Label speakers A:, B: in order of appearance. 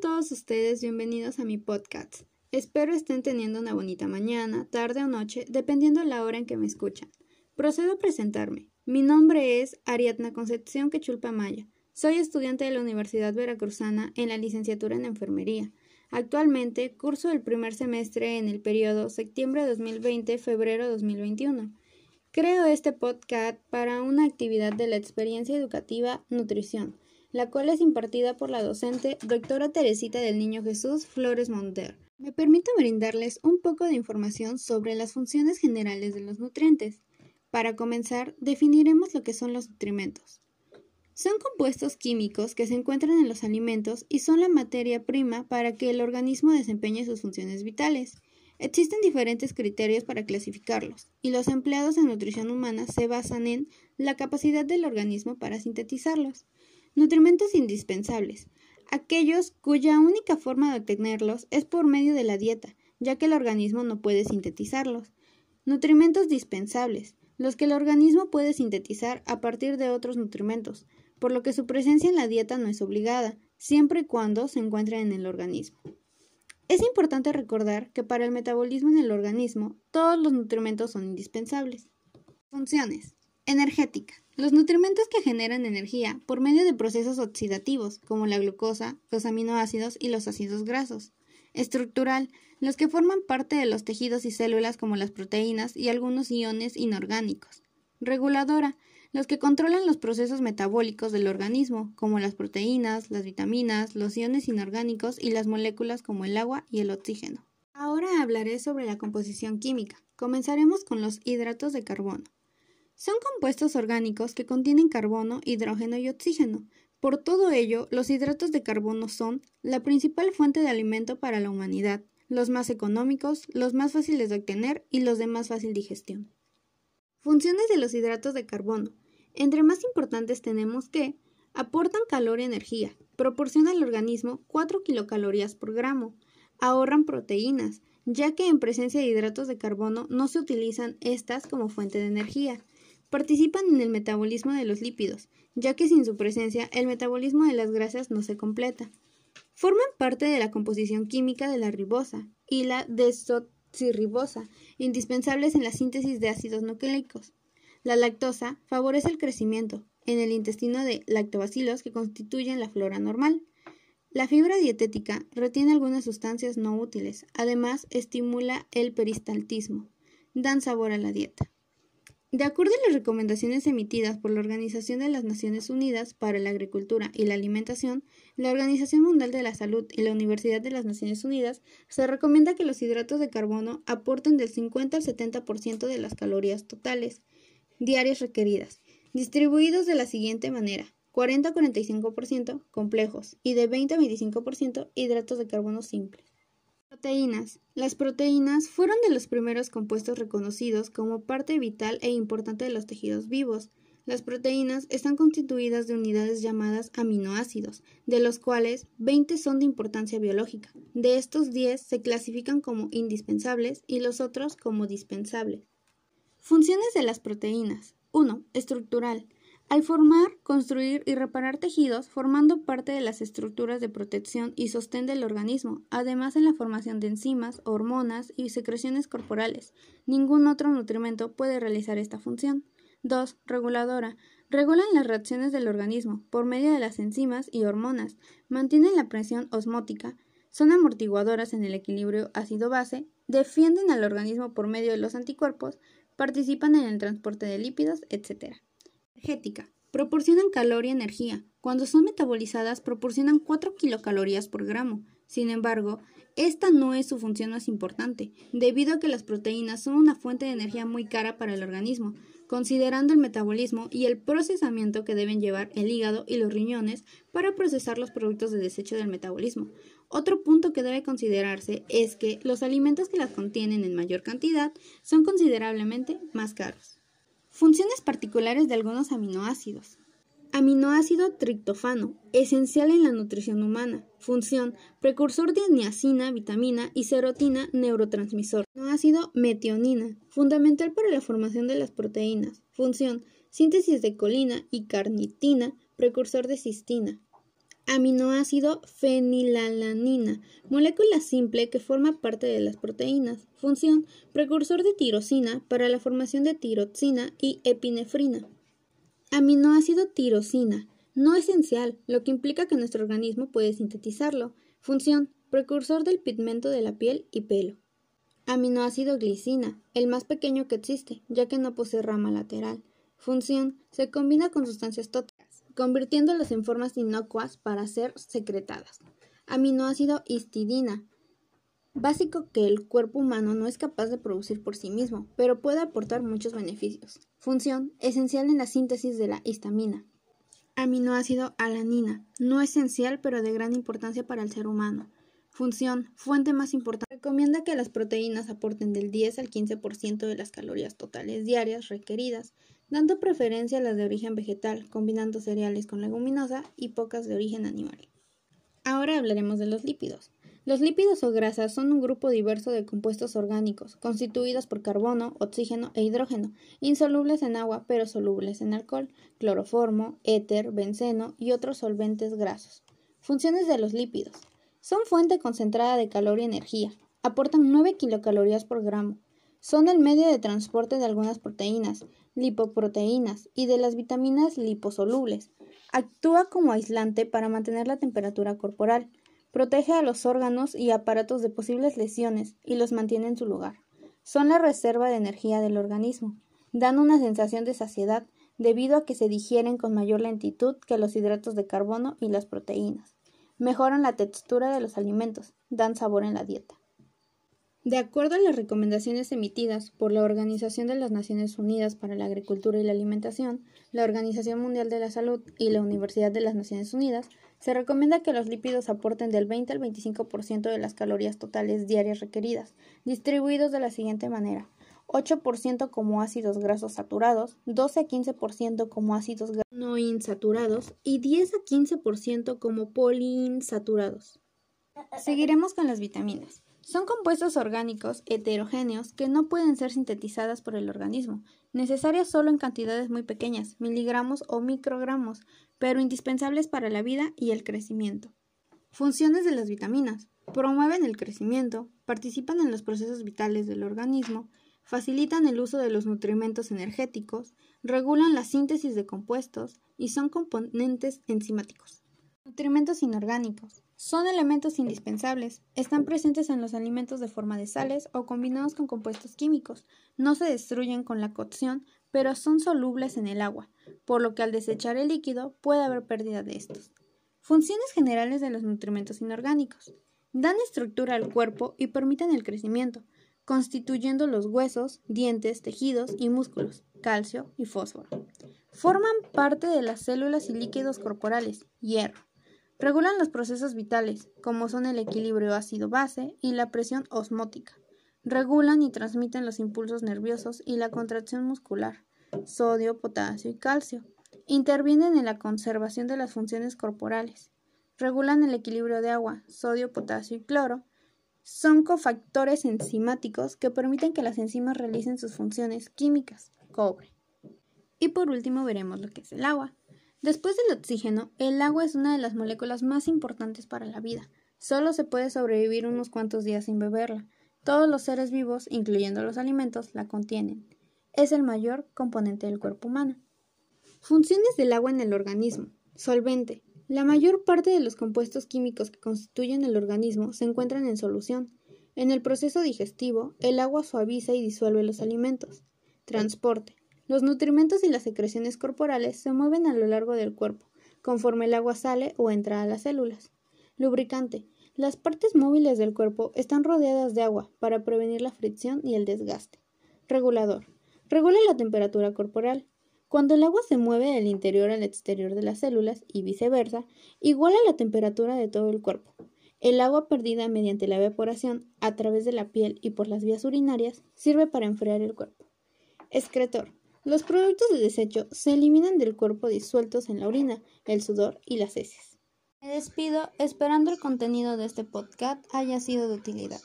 A: todos ustedes bienvenidos a mi podcast. Espero estén teniendo una bonita mañana, tarde o noche, dependiendo de la hora en que me escuchan. Procedo a presentarme. Mi nombre es Ariadna Concepción Quechulpa Maya. Soy estudiante de la Universidad Veracruzana en la licenciatura en enfermería. Actualmente curso el primer semestre en el periodo septiembre 2020-febrero 2021. Creo este podcast para una actividad de la experiencia educativa Nutrición la cual es impartida por la docente doctora Teresita del Niño Jesús Flores Monter. Me permito brindarles un poco de información sobre las funciones generales de los nutrientes. Para comenzar, definiremos lo que son los nutrimentos. Son compuestos químicos que se encuentran en los alimentos y son la materia prima para que el organismo desempeñe sus funciones vitales. Existen diferentes criterios para clasificarlos, y los empleados en nutrición humana se basan en la capacidad del organismo para sintetizarlos. Nutrimentos indispensables. Aquellos cuya única forma de obtenerlos es por medio de la dieta, ya que el organismo no puede sintetizarlos. Nutrimentos dispensables. Los que el organismo puede sintetizar a partir de otros nutrimentos, por lo que su presencia en la dieta no es obligada, siempre y cuando se encuentren en el organismo. Es importante recordar que para el metabolismo en el organismo todos los nutrimentos son indispensables. Funciones. Energética. Los nutrimentos que generan energía por medio de procesos oxidativos, como la glucosa, los aminoácidos y los ácidos grasos. Estructural. Los que forman parte de los tejidos y células como las proteínas y algunos iones inorgánicos. Reguladora. Los que controlan los procesos metabólicos del organismo, como las proteínas, las vitaminas, los iones inorgánicos y las moléculas como el agua y el oxígeno. Ahora hablaré sobre la composición química. Comenzaremos con los hidratos de carbono. Son compuestos orgánicos que contienen carbono, hidrógeno y oxígeno. Por todo ello, los hidratos de carbono son la principal fuente de alimento para la humanidad, los más económicos, los más fáciles de obtener y los de más fácil digestión. Funciones de los hidratos de carbono. Entre más importantes tenemos que aportan calor y energía, proporcionan al organismo 4 kilocalorías por gramo, ahorran proteínas, ya que en presencia de hidratos de carbono no se utilizan estas como fuente de energía, Participan en el metabolismo de los lípidos, ya que sin su presencia el metabolismo de las grasas no se completa. Forman parte de la composición química de la ribosa y la desoxirribosa, indispensables en la síntesis de ácidos nucleicos. La lactosa favorece el crecimiento en el intestino de lactobacilos que constituyen la flora normal. La fibra dietética retiene algunas sustancias no útiles, además estimula el peristaltismo, dan sabor a la dieta. De acuerdo a las recomendaciones emitidas por la Organización de las Naciones Unidas para la Agricultura y la Alimentación, la Organización Mundial de la Salud y la Universidad de las Naciones Unidas, se recomienda que los hidratos de carbono aporten del 50 al 70% de las calorías totales diarias requeridas, distribuidos de la siguiente manera: 40 45% complejos y de 20 a 25% hidratos de carbono simples. Proteínas. Las proteínas fueron de los primeros compuestos reconocidos como parte vital e importante de los tejidos vivos. Las proteínas están constituidas de unidades llamadas aminoácidos, de los cuales 20 son de importancia biológica. De estos 10 se clasifican como indispensables y los otros como dispensables. Funciones de las proteínas. 1. Estructural al formar, construir y reparar tejidos, formando parte de las estructuras de protección y sostén del organismo, además en la formación de enzimas, hormonas y secreciones corporales. Ningún otro nutrimento puede realizar esta función. 2. Reguladora. Regulan las reacciones del organismo por medio de las enzimas y hormonas, mantienen la presión osmótica, son amortiguadoras en el equilibrio ácido-base, defienden al organismo por medio de los anticuerpos, participan en el transporte de lípidos, etc energética. Proporcionan calor y energía. Cuando son metabolizadas proporcionan 4 kilocalorías por gramo. Sin embargo, esta no es su función más importante, debido a que las proteínas son una fuente de energía muy cara para el organismo, considerando el metabolismo y el procesamiento que deben llevar el hígado y los riñones para procesar los productos de desecho del metabolismo. Otro punto que debe considerarse es que los alimentos que las contienen en mayor cantidad son considerablemente más caros. Funciones particulares de algunos aminoácidos. Aminoácido triptofano, esencial en la nutrición humana. Función, precursor de niacina, vitamina y serotina, neurotransmisor. Aminoácido metionina, fundamental para la formación de las proteínas. Función, síntesis de colina y carnitina, precursor de cistina. Aminoácido fenilalanina, molécula simple que forma parte de las proteínas. Función, precursor de tirosina para la formación de tiroxina y epinefrina. Aminoácido tirosina, no esencial, lo que implica que nuestro organismo puede sintetizarlo. Función, precursor del pigmento de la piel y pelo. Aminoácido glicina, el más pequeño que existe, ya que no posee rama lateral. Función, se combina con sustancias convirtiéndolas en formas inocuas para ser secretadas. Aminoácido histidina, básico que el cuerpo humano no es capaz de producir por sí mismo, pero puede aportar muchos beneficios. Función, esencial en la síntesis de la histamina. Aminoácido alanina, no esencial pero de gran importancia para el ser humano. Función, fuente más importante. Recomienda que las proteínas aporten del 10 al 15% de las calorías totales diarias requeridas dando preferencia a las de origen vegetal, combinando cereales con leguminosa y pocas de origen animal. Ahora hablaremos de los lípidos. Los lípidos o grasas son un grupo diverso de compuestos orgánicos, constituidos por carbono, oxígeno e hidrógeno, insolubles en agua pero solubles en alcohol, cloroformo, éter, benceno y otros solventes grasos. Funciones de los lípidos. Son fuente concentrada de calor y energía. Aportan 9 kilocalorías por gramo. Son el medio de transporte de algunas proteínas, lipoproteínas y de las vitaminas liposolubles. Actúa como aislante para mantener la temperatura corporal. Protege a los órganos y aparatos de posibles lesiones y los mantiene en su lugar. Son la reserva de energía del organismo. Dan una sensación de saciedad debido a que se digieren con mayor lentitud que los hidratos de carbono y las proteínas. Mejoran la textura de los alimentos. Dan sabor en la dieta. De acuerdo a las recomendaciones emitidas por la Organización de las Naciones Unidas para la Agricultura y la Alimentación, la Organización Mundial de la Salud y la Universidad de las Naciones Unidas, se recomienda que los lípidos aporten del 20 al 25% de las calorías totales diarias requeridas, distribuidos de la siguiente manera: 8% como ácidos grasos saturados, 12 a 15% como ácidos no insaturados y 10 a 15% como poliinsaturados. Seguiremos con las vitaminas. Son compuestos orgánicos heterogéneos que no pueden ser sintetizadas por el organismo, necesarias solo en cantidades muy pequeñas, miligramos o microgramos, pero indispensables para la vida y el crecimiento. Funciones de las vitaminas. Promueven el crecimiento, participan en los procesos vitales del organismo, facilitan el uso de los nutrimentos energéticos, regulan la síntesis de compuestos y son componentes enzimáticos. Nutrimentos inorgánicos. Son elementos indispensables. Están presentes en los alimentos de forma de sales o combinados con compuestos químicos. No se destruyen con la cocción, pero son solubles en el agua, por lo que al desechar el líquido puede haber pérdida de estos. Funciones generales de los nutrimentos inorgánicos. Dan estructura al cuerpo y permiten el crecimiento, constituyendo los huesos, dientes, tejidos y músculos, calcio y fósforo. Forman parte de las células y líquidos corporales, hierro. Regulan los procesos vitales, como son el equilibrio ácido-base y la presión osmótica. Regulan y transmiten los impulsos nerviosos y la contracción muscular, sodio, potasio y calcio. Intervienen en la conservación de las funciones corporales. Regulan el equilibrio de agua, sodio, potasio y cloro. Son cofactores enzimáticos que permiten que las enzimas realicen sus funciones químicas. Cobre. Y por último veremos lo que es el agua. Después del oxígeno, el agua es una de las moléculas más importantes para la vida. Solo se puede sobrevivir unos cuantos días sin beberla. Todos los seres vivos, incluyendo los alimentos, la contienen. Es el mayor componente del cuerpo humano. Funciones del agua en el organismo. Solvente. La mayor parte de los compuestos químicos que constituyen el organismo se encuentran en solución. En el proceso digestivo, el agua suaviza y disuelve los alimentos. Transporte. Los nutrimentos y las secreciones corporales se mueven a lo largo del cuerpo, conforme el agua sale o entra a las células. Lubricante. Las partes móviles del cuerpo están rodeadas de agua para prevenir la fricción y el desgaste. Regulador. Regula la temperatura corporal. Cuando el agua se mueve del interior al exterior de las células y viceversa, iguala la temperatura de todo el cuerpo. El agua perdida mediante la evaporación a través de la piel y por las vías urinarias sirve para enfriar el cuerpo. Excretor. Los productos de desecho se eliminan del cuerpo disueltos en la orina, el sudor y las heces. Me despido esperando el contenido de este podcast haya sido de utilidad.